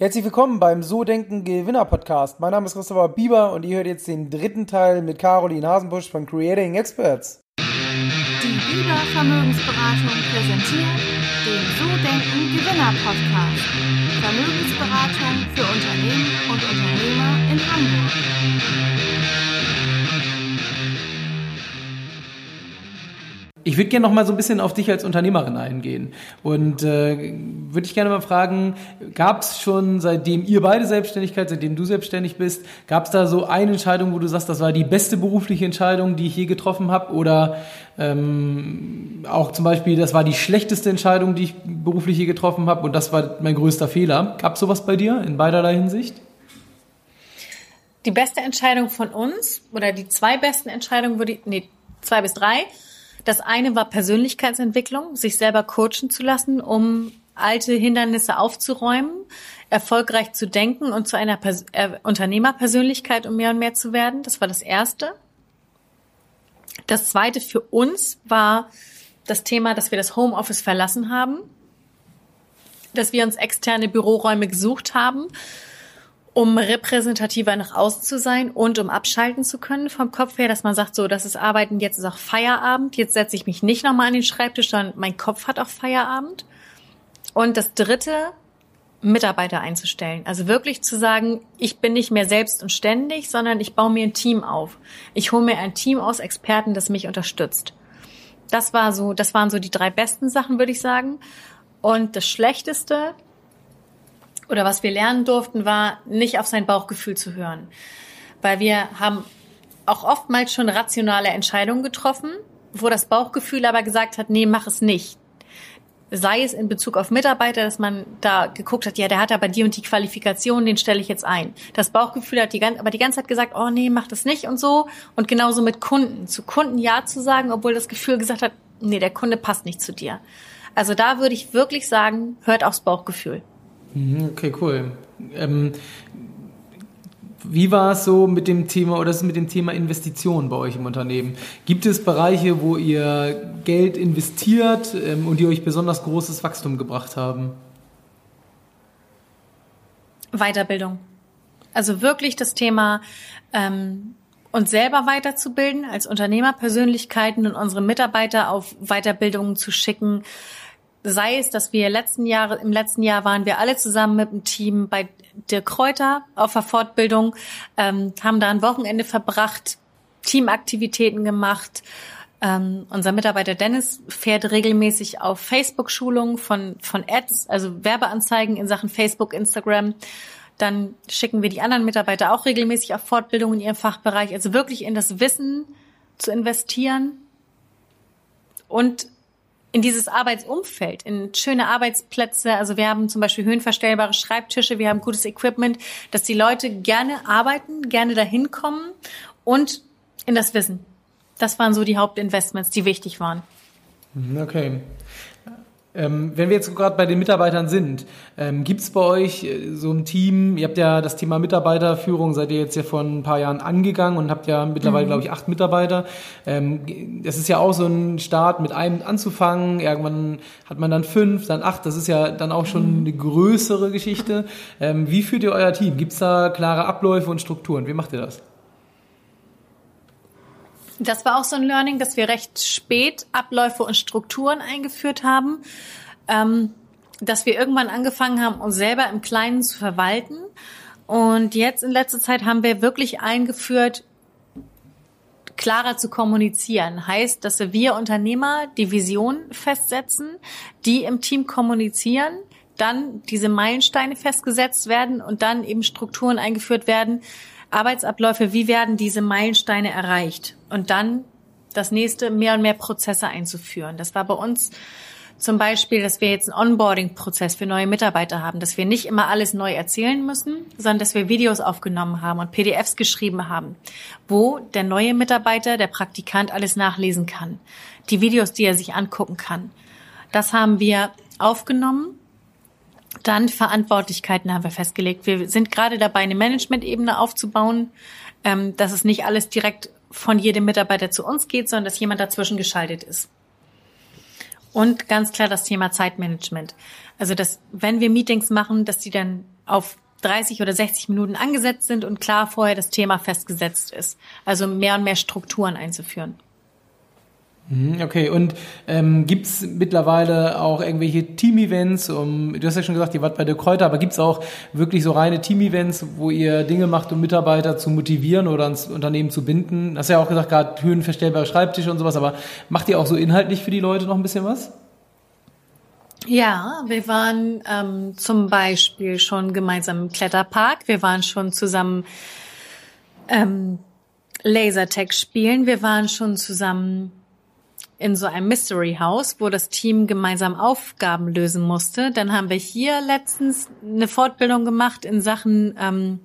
Herzlich willkommen beim So Denken Gewinner Podcast. Mein Name ist Christopher Bieber und ihr hört jetzt den dritten Teil mit Caroline Hasenbusch von Creating Experts. Die Bieber Vermögensberatung präsentiert den So Denken Gewinner Podcast. Vermögensberatung für Unternehmen und Unternehmer in Hamburg. Ich würde gerne noch mal so ein bisschen auf dich als Unternehmerin eingehen und äh, würde ich gerne mal fragen, gab es schon seitdem ihr beide Selbstständigkeit, seitdem du selbstständig bist, gab es da so eine Entscheidung, wo du sagst, das war die beste berufliche Entscheidung, die ich je getroffen habe oder ähm, auch zum Beispiel, das war die schlechteste Entscheidung, die ich beruflich je getroffen habe und das war mein größter Fehler. Gab es sowas bei dir in beiderlei Hinsicht? Die beste Entscheidung von uns oder die zwei besten Entscheidungen würde ich, nee, zwei bis drei, das eine war Persönlichkeitsentwicklung, sich selber coachen zu lassen, um alte Hindernisse aufzuräumen, erfolgreich zu denken und zu einer Pers äh, Unternehmerpersönlichkeit um mehr und mehr zu werden. Das war das erste. Das zweite für uns war das Thema, dass wir das Homeoffice verlassen haben, dass wir uns externe Büroräume gesucht haben um repräsentativer nach außen zu sein und um abschalten zu können vom Kopf her, dass man sagt, so, das ist Arbeiten, jetzt ist auch Feierabend, jetzt setze ich mich nicht nochmal an den Schreibtisch, sondern mein Kopf hat auch Feierabend. Und das dritte, Mitarbeiter einzustellen. Also wirklich zu sagen, ich bin nicht mehr selbst und ständig, sondern ich baue mir ein Team auf. Ich hole mir ein Team aus Experten, das mich unterstützt. Das war so, das waren so die drei besten Sachen, würde ich sagen. Und das Schlechteste, oder was wir lernen durften, war nicht auf sein Bauchgefühl zu hören. Weil wir haben auch oftmals schon rationale Entscheidungen getroffen, wo das Bauchgefühl aber gesagt hat, nee, mach es nicht. Sei es in Bezug auf Mitarbeiter, dass man da geguckt hat, ja, der hat aber die und die Qualifikation, den stelle ich jetzt ein. Das Bauchgefühl hat die ganze, aber die ganze Zeit gesagt, oh nee, mach das nicht und so. Und genauso mit Kunden. Zu Kunden Ja zu sagen, obwohl das Gefühl gesagt hat, nee, der Kunde passt nicht zu dir. Also da würde ich wirklich sagen, hört aufs Bauchgefühl. Mhm, okay, cool. Ähm, wie war es so mit dem Thema oder ist es mit dem Thema Investitionen bei euch im Unternehmen? Gibt es Bereiche, wo ihr Geld investiert ähm, und die euch besonders großes Wachstum gebracht haben? Weiterbildung. Also wirklich das Thema ähm, uns selber weiterzubilden als Unternehmerpersönlichkeiten und unsere Mitarbeiter auf Weiterbildungen zu schicken, sei es, dass wir letzten Jahre, im letzten Jahr waren wir alle zusammen mit dem Team bei der Kräuter auf der Fortbildung, ähm, haben da ein Wochenende verbracht, Teamaktivitäten gemacht. Ähm, unser Mitarbeiter Dennis fährt regelmäßig auf Facebook-Schulungen von, von Ads, also Werbeanzeigen in Sachen Facebook, Instagram. Dann schicken wir die anderen Mitarbeiter auch regelmäßig auf Fortbildung in ihrem Fachbereich, also wirklich in das Wissen zu investieren und in dieses Arbeitsumfeld, in schöne Arbeitsplätze. Also wir haben zum Beispiel höhenverstellbare Schreibtische, wir haben gutes Equipment, dass die Leute gerne arbeiten, gerne dahin kommen und in das Wissen. Das waren so die Hauptinvestments, die wichtig waren. Okay. Ähm, wenn wir jetzt gerade bei den Mitarbeitern sind, ähm, gibt es bei euch äh, so ein Team, ihr habt ja das Thema Mitarbeiterführung, seid ihr jetzt ja vor ein paar Jahren angegangen und habt ja mittlerweile, mhm. glaube ich, acht Mitarbeiter. Ähm, das ist ja auch so ein Start, mit einem anzufangen. Irgendwann hat man dann fünf, dann acht. Das ist ja dann auch schon mhm. eine größere Geschichte. Ähm, wie führt ihr euer Team? Gibt es da klare Abläufe und Strukturen? Wie macht ihr das? Das war auch so ein Learning, dass wir recht spät Abläufe und Strukturen eingeführt haben, ähm, dass wir irgendwann angefangen haben, uns selber im Kleinen zu verwalten. Und jetzt in letzter Zeit haben wir wirklich eingeführt, klarer zu kommunizieren. Heißt, dass wir Unternehmer die Vision festsetzen, die im Team kommunizieren, dann diese Meilensteine festgesetzt werden und dann eben Strukturen eingeführt werden, Arbeitsabläufe, wie werden diese Meilensteine erreicht? Und dann das nächste, mehr und mehr Prozesse einzuführen. Das war bei uns zum Beispiel, dass wir jetzt einen Onboarding-Prozess für neue Mitarbeiter haben, dass wir nicht immer alles neu erzählen müssen, sondern dass wir Videos aufgenommen haben und PDFs geschrieben haben, wo der neue Mitarbeiter, der Praktikant alles nachlesen kann. Die Videos, die er sich angucken kann. Das haben wir aufgenommen dann Verantwortlichkeiten haben wir festgelegt. Wir sind gerade dabei, eine Management-Ebene aufzubauen, ähm, dass es nicht alles direkt von jedem Mitarbeiter zu uns geht, sondern dass jemand dazwischen geschaltet ist. Und ganz klar das Thema Zeitmanagement. Also, dass wenn wir Meetings machen, dass die dann auf 30 oder 60 Minuten angesetzt sind und klar vorher das Thema festgesetzt ist. Also mehr und mehr Strukturen einzuführen. Mhm, okay, und ähm, gibt es mittlerweile auch irgendwelche Team-Events? Um, du hast ja schon gesagt, ihr wart bei der Kräuter, aber gibt es auch wirklich so reine Team-Events, wo ihr Dinge macht, um Mitarbeiter zu motivieren oder ans Unternehmen zu binden? Du hast ja auch gesagt, gerade höhenverstellbare Schreibtische und sowas, aber macht ihr auch so inhaltlich für die Leute noch ein bisschen was? Ja, wir waren ähm, zum Beispiel schon gemeinsam im Kletterpark. Wir waren schon zusammen ähm, Lasertag spielen. Wir waren schon zusammen in so einem Mystery House, wo das Team gemeinsam Aufgaben lösen musste. Dann haben wir hier letztens eine Fortbildung gemacht in Sachen ähm,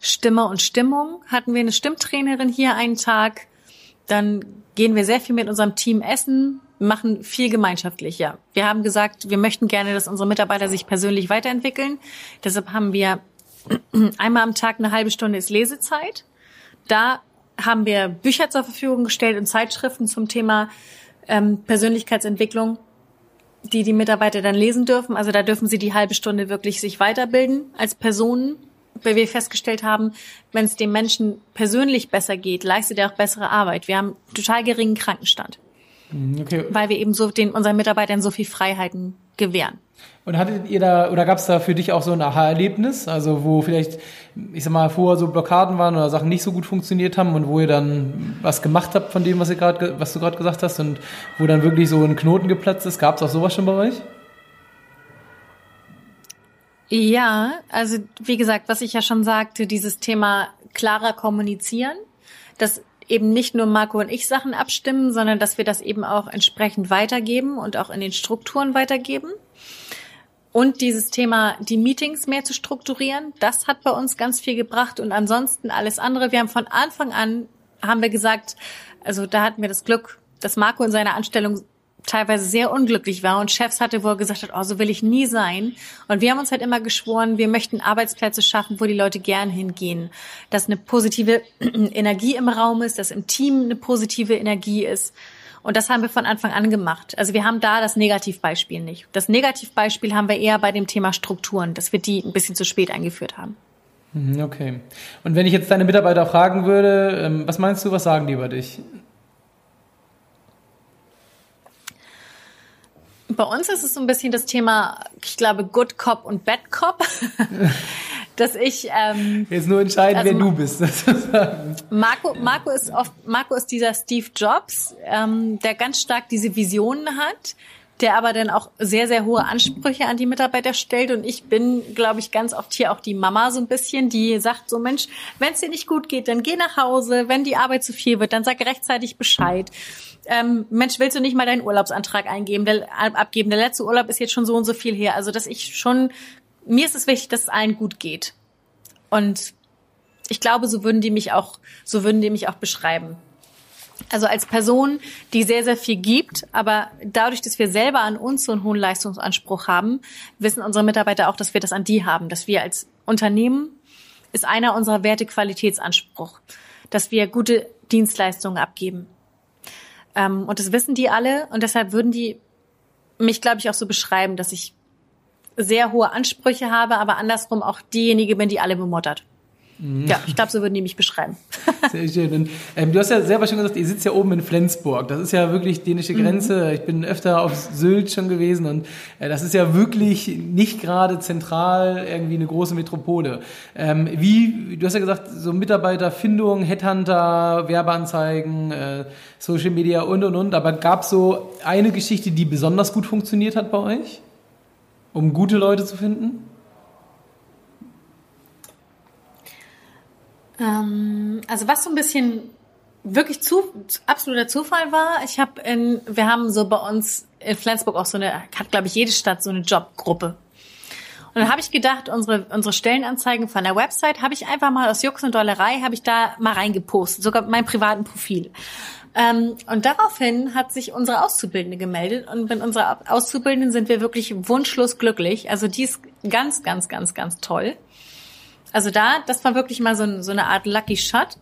Stimme und Stimmung. Hatten wir eine Stimmtrainerin hier einen Tag. Dann gehen wir sehr viel mit unserem Team essen, machen viel gemeinschaftlich, ja. Wir haben gesagt, wir möchten gerne, dass unsere Mitarbeiter sich persönlich weiterentwickeln. Deshalb haben wir einmal am Tag eine halbe Stunde ist Lesezeit. Da haben wir Bücher zur Verfügung gestellt und Zeitschriften zum Thema ähm, Persönlichkeitsentwicklung, die die Mitarbeiter dann lesen dürfen. Also da dürfen sie die halbe Stunde wirklich sich weiterbilden als Personen, weil wir festgestellt haben, wenn es dem Menschen persönlich besser geht, leistet er auch bessere Arbeit. Wir haben total geringen Krankenstand, okay. weil wir eben so den unseren Mitarbeitern so viel Freiheiten gewähren. Und hattet ihr da, oder gab es da für dich auch so ein Aha-Erlebnis, also wo vielleicht, ich sag mal, vorher so Blockaden waren oder Sachen nicht so gut funktioniert haben und wo ihr dann was gemacht habt von dem, was, ihr grad, was du gerade gesagt hast und wo dann wirklich so ein Knoten geplatzt ist? Gab es auch sowas schon bei euch? Ja, also wie gesagt, was ich ja schon sagte, dieses Thema klarer kommunizieren, dass eben nicht nur Marco und ich Sachen abstimmen, sondern dass wir das eben auch entsprechend weitergeben und auch in den Strukturen weitergeben. Und dieses Thema, die Meetings mehr zu strukturieren, das hat bei uns ganz viel gebracht. Und ansonsten alles andere. Wir haben von Anfang an, haben wir gesagt, also da hatten wir das Glück, dass Marco in seiner Anstellung teilweise sehr unglücklich war und Chefs hatte, wo er gesagt hat, oh, so will ich nie sein. Und wir haben uns halt immer geschworen, wir möchten Arbeitsplätze schaffen, wo die Leute gern hingehen. Dass eine positive Energie im Raum ist, dass im Team eine positive Energie ist. Und das haben wir von Anfang an gemacht. Also wir haben da das Negativbeispiel nicht. Das Negativbeispiel haben wir eher bei dem Thema Strukturen, dass wir die ein bisschen zu spät eingeführt haben. Mhm, okay. Und wenn ich jetzt deine Mitarbeiter fragen würde, ähm, was meinst du, was sagen die über dich? Bei uns ist es so ein bisschen das Thema, ich glaube, Good Cop und Bad Cop. dass ich ähm, jetzt nur entscheiden, also, wer du bist. Marco, Marco ist oft, Marco ist dieser Steve Jobs, ähm, der ganz stark diese Visionen hat, der aber dann auch sehr sehr hohe Ansprüche an die Mitarbeiter stellt und ich bin, glaube ich, ganz oft hier auch die Mama so ein bisschen, die sagt so Mensch, wenn es dir nicht gut geht, dann geh nach Hause, wenn die Arbeit zu viel wird, dann sag rechtzeitig Bescheid. Ähm, Mensch, willst du nicht mal deinen Urlaubsantrag eingeben, der, abgeben? Der letzte Urlaub ist jetzt schon so und so viel her. Also, dass ich schon mir ist es wichtig, dass es allen gut geht. Und ich glaube, so würden die mich auch, so würden die mich auch beschreiben. Also als Person, die sehr, sehr viel gibt, aber dadurch, dass wir selber an uns so einen hohen Leistungsanspruch haben, wissen unsere Mitarbeiter auch, dass wir das an die haben, dass wir als Unternehmen ist einer unserer Werte Qualitätsanspruch, dass wir gute Dienstleistungen abgeben. Ähm, und das wissen die alle und deshalb würden die mich, glaube ich, auch so beschreiben, dass ich sehr hohe Ansprüche habe, aber andersrum auch diejenige bin, die alle bemottert. Mhm. Ja, ich glaube, so würden die mich beschreiben. Sehr schön. Und, ähm, du hast ja selber schon gesagt, ihr sitzt ja oben in Flensburg. Das ist ja wirklich dänische mhm. Grenze. Mhm. Ich bin öfter auf Sylt schon gewesen und äh, das ist ja wirklich nicht gerade zentral irgendwie eine große Metropole. Ähm, wie, du hast ja gesagt, so Mitarbeiterfindung, Headhunter, Werbeanzeigen, äh, Social Media und und und. Aber gab es so eine Geschichte, die besonders gut funktioniert hat bei euch? um gute Leute zu finden? Ähm, also was so ein bisschen wirklich zu, absoluter Zufall war, ich habe in, wir haben so bei uns in Flensburg auch so eine, hat glaube ich jede Stadt so eine Jobgruppe. Und dann habe ich gedacht, unsere, unsere Stellenanzeigen von der Website habe ich einfach mal aus Jux und Dollerei, habe ich da mal reingepostet, sogar mein privaten Profil. Ähm, und daraufhin hat sich unsere Auszubildende gemeldet und mit unserer Auszubildenden sind wir wirklich wunschlos glücklich. Also die ist ganz, ganz, ganz, ganz toll. Also da, das war wirklich mal so, so eine Art Lucky Shot.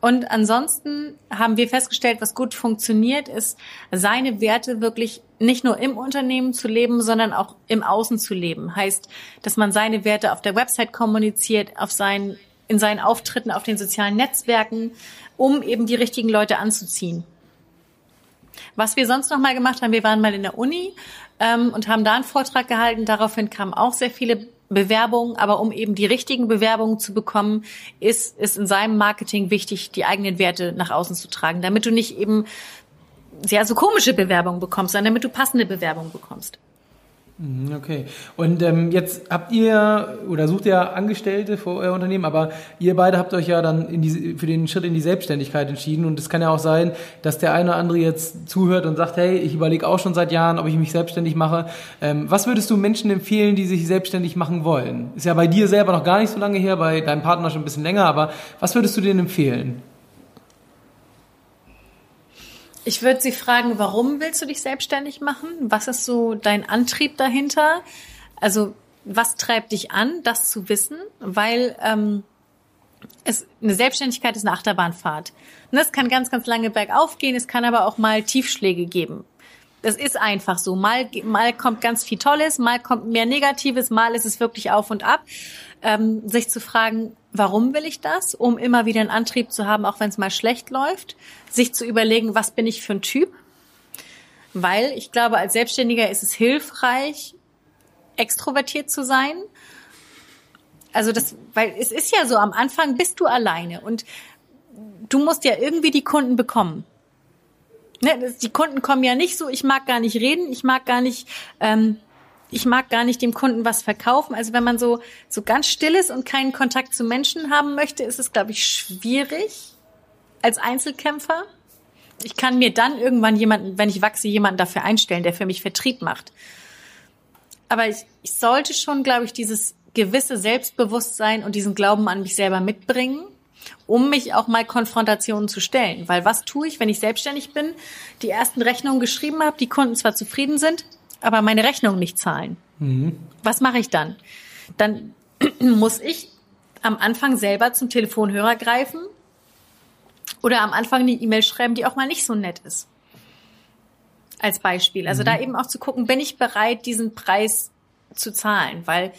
Und ansonsten haben wir festgestellt, was gut funktioniert, ist, seine Werte wirklich nicht nur im Unternehmen zu leben, sondern auch im Außen zu leben. Heißt, dass man seine Werte auf der Website kommuniziert, auf seinen, in seinen Auftritten auf den sozialen Netzwerken, um eben die richtigen Leute anzuziehen. Was wir sonst noch mal gemacht haben, wir waren mal in der Uni ähm, und haben da einen Vortrag gehalten. Daraufhin kamen auch sehr viele Bewerbungen, aber um eben die richtigen Bewerbungen zu bekommen, ist, ist in seinem Marketing wichtig, die eigenen Werte nach außen zu tragen, damit du nicht eben ja, so komische Bewerbungen bekommst, sondern damit du passende Bewerbungen bekommst. Mhm, okay. Und ähm, jetzt habt ihr oder sucht ihr Angestellte für euer Unternehmen, aber ihr beide habt euch ja dann in die, für den Schritt in die Selbstständigkeit entschieden. Und es kann ja auch sein, dass der eine oder andere jetzt zuhört und sagt, hey, ich überlege auch schon seit Jahren, ob ich mich selbstständig mache. Ähm, was würdest du Menschen empfehlen, die sich selbstständig machen wollen? Ist ja bei dir selber noch gar nicht so lange her, bei deinem Partner schon ein bisschen länger, aber was würdest du denen empfehlen? Ich würde Sie fragen, warum willst du dich selbstständig machen? Was ist so dein Antrieb dahinter? Also was treibt dich an, das zu wissen? Weil ähm, es, eine Selbstständigkeit ist eine Achterbahnfahrt. Und es kann ganz, ganz lange bergauf gehen, es kann aber auch mal Tiefschläge geben. Das ist einfach so. Mal, mal kommt ganz viel Tolles, mal kommt mehr Negatives, mal ist es wirklich auf und ab. Ähm, sich zu fragen, warum will ich das? Um immer wieder einen Antrieb zu haben, auch wenn es mal schlecht läuft. Sich zu überlegen, was bin ich für ein Typ? Weil ich glaube, als Selbstständiger ist es hilfreich, extrovertiert zu sein. Also das, weil es ist ja so, am Anfang bist du alleine und du musst ja irgendwie die Kunden bekommen. Ne, die Kunden kommen ja nicht so, ich mag gar nicht reden, ich mag gar nicht, ähm, ich mag gar nicht dem Kunden was verkaufen. Also wenn man so, so ganz still ist und keinen Kontakt zu Menschen haben möchte, ist es, glaube ich, schwierig als Einzelkämpfer. Ich kann mir dann irgendwann jemanden, wenn ich wachse, jemanden dafür einstellen, der für mich Vertrieb macht. Aber ich, ich sollte schon, glaube ich, dieses gewisse Selbstbewusstsein und diesen Glauben an mich selber mitbringen um mich auch mal Konfrontationen zu stellen. Weil was tue ich, wenn ich selbstständig bin, die ersten Rechnungen geschrieben habe, die Kunden zwar zufrieden sind, aber meine Rechnungen nicht zahlen? Mhm. Was mache ich dann? Dann muss ich am Anfang selber zum Telefonhörer greifen oder am Anfang eine E-Mail schreiben, die auch mal nicht so nett ist. Als Beispiel. Also mhm. da eben auch zu gucken, bin ich bereit, diesen Preis zu zahlen? Weil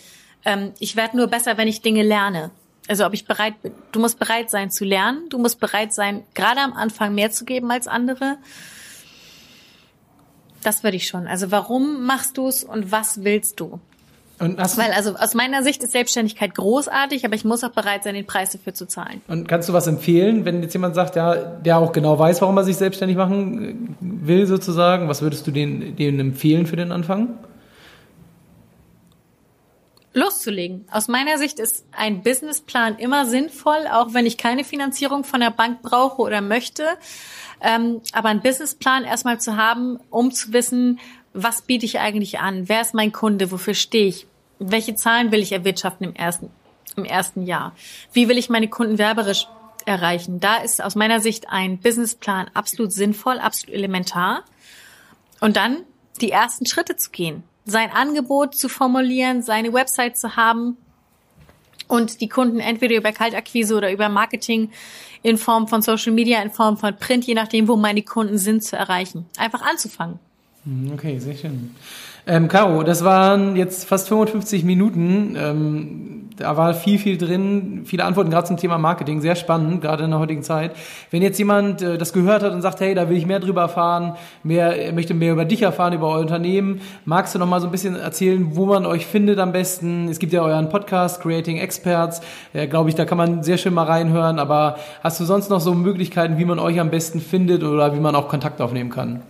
ähm, ich werde nur besser, wenn ich Dinge lerne. Also ob ich bereit bin. Du musst bereit sein zu lernen. Du musst bereit sein, gerade am Anfang mehr zu geben als andere. Das würde ich schon. Also warum machst du es und was willst du? Und hast Weil also aus meiner Sicht ist Selbstständigkeit großartig, aber ich muss auch bereit sein, den Preis dafür zu zahlen. Und kannst du was empfehlen, wenn jetzt jemand sagt, ja, der auch genau weiß, warum er sich selbstständig machen will, sozusagen? Was würdest du denen, denen empfehlen für den Anfang? Loszulegen. Aus meiner Sicht ist ein Businessplan immer sinnvoll, auch wenn ich keine Finanzierung von der Bank brauche oder möchte. Ähm, aber ein Businessplan erstmal zu haben, um zu wissen, was biete ich eigentlich an? Wer ist mein Kunde? Wofür stehe ich? Welche Zahlen will ich erwirtschaften im ersten, im ersten Jahr? Wie will ich meine Kunden werberisch erreichen? Da ist aus meiner Sicht ein Businessplan absolut sinnvoll, absolut elementar. Und dann die ersten Schritte zu gehen sein Angebot zu formulieren, seine Website zu haben und die Kunden entweder über Kaltakquise oder über Marketing in Form von Social Media, in Form von Print, je nachdem, wo meine Kunden sind, zu erreichen. Einfach anzufangen. Hm, okay, sehr schön. Ähm, Caro, das waren jetzt fast 55 Minuten. Ähm, da war viel, viel drin, viele Antworten gerade zum Thema Marketing, sehr spannend, gerade in der heutigen Zeit. Wenn jetzt jemand äh, das gehört hat und sagt, hey, da will ich mehr drüber erfahren, mehr, möchte mehr über dich erfahren, über euer Unternehmen, magst du noch mal so ein bisschen erzählen, wo man euch findet am besten? Es gibt ja euren Podcast, Creating Experts, ja, glaube ich, da kann man sehr schön mal reinhören, aber hast du sonst noch so Möglichkeiten, wie man euch am besten findet oder wie man auch Kontakt aufnehmen kann?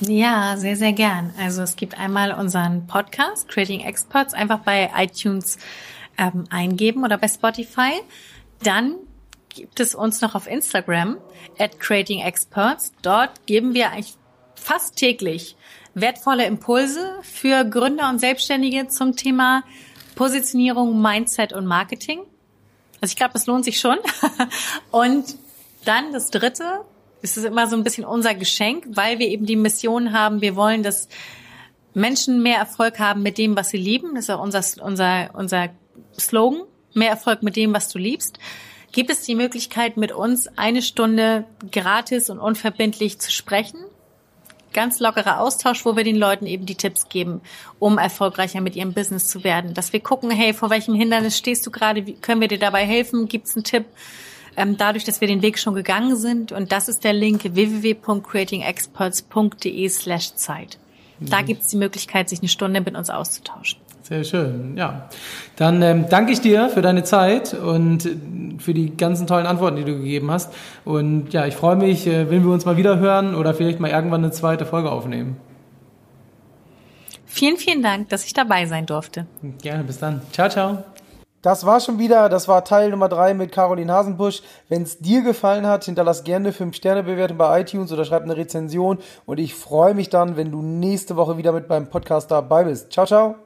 Ja, sehr, sehr gern. Also es gibt einmal unseren Podcast, Creating Experts, einfach bei iTunes ähm, eingeben oder bei Spotify. Dann gibt es uns noch auf Instagram, at Creating Experts. Dort geben wir eigentlich fast täglich wertvolle Impulse für Gründer und Selbstständige zum Thema Positionierung, Mindset und Marketing. Also ich glaube, es lohnt sich schon. und dann das dritte, es ist immer so ein bisschen unser Geschenk, weil wir eben die Mission haben, wir wollen, dass Menschen mehr Erfolg haben mit dem, was sie lieben. Das ist auch unser, unser, unser Slogan. Mehr Erfolg mit dem, was du liebst. gibt es die Möglichkeit, mit uns eine Stunde gratis und unverbindlich zu sprechen. Ganz lockerer Austausch, wo wir den Leuten eben die Tipps geben, um erfolgreicher mit ihrem Business zu werden. Dass wir gucken, hey, vor welchem Hindernis stehst du gerade? Wie können wir dir dabei helfen? Gibt es einen Tipp? Ähm, dadurch, dass wir den Weg schon gegangen sind. Und das ist der Link www.creatingexperts.de slash Zeit. Da mhm. gibt es die Möglichkeit, sich eine Stunde mit uns auszutauschen. Sehr schön, ja. Dann ähm, danke ich dir für deine Zeit und äh, für die ganzen tollen Antworten, die du gegeben hast. Und ja, ich freue mich, äh, wenn wir uns mal wieder hören oder vielleicht mal irgendwann eine zweite Folge aufnehmen. Vielen, vielen Dank, dass ich dabei sein durfte. Gerne, bis dann. Ciao, ciao. Das war schon wieder, das war Teil Nummer drei mit Caroline Hasenbusch. Wenn es dir gefallen hat, hinterlass gerne 5-Sterne-Bewertung bei iTunes oder schreib eine Rezension. Und ich freue mich dann, wenn du nächste Woche wieder mit beim Podcast dabei bist. Ciao, ciao.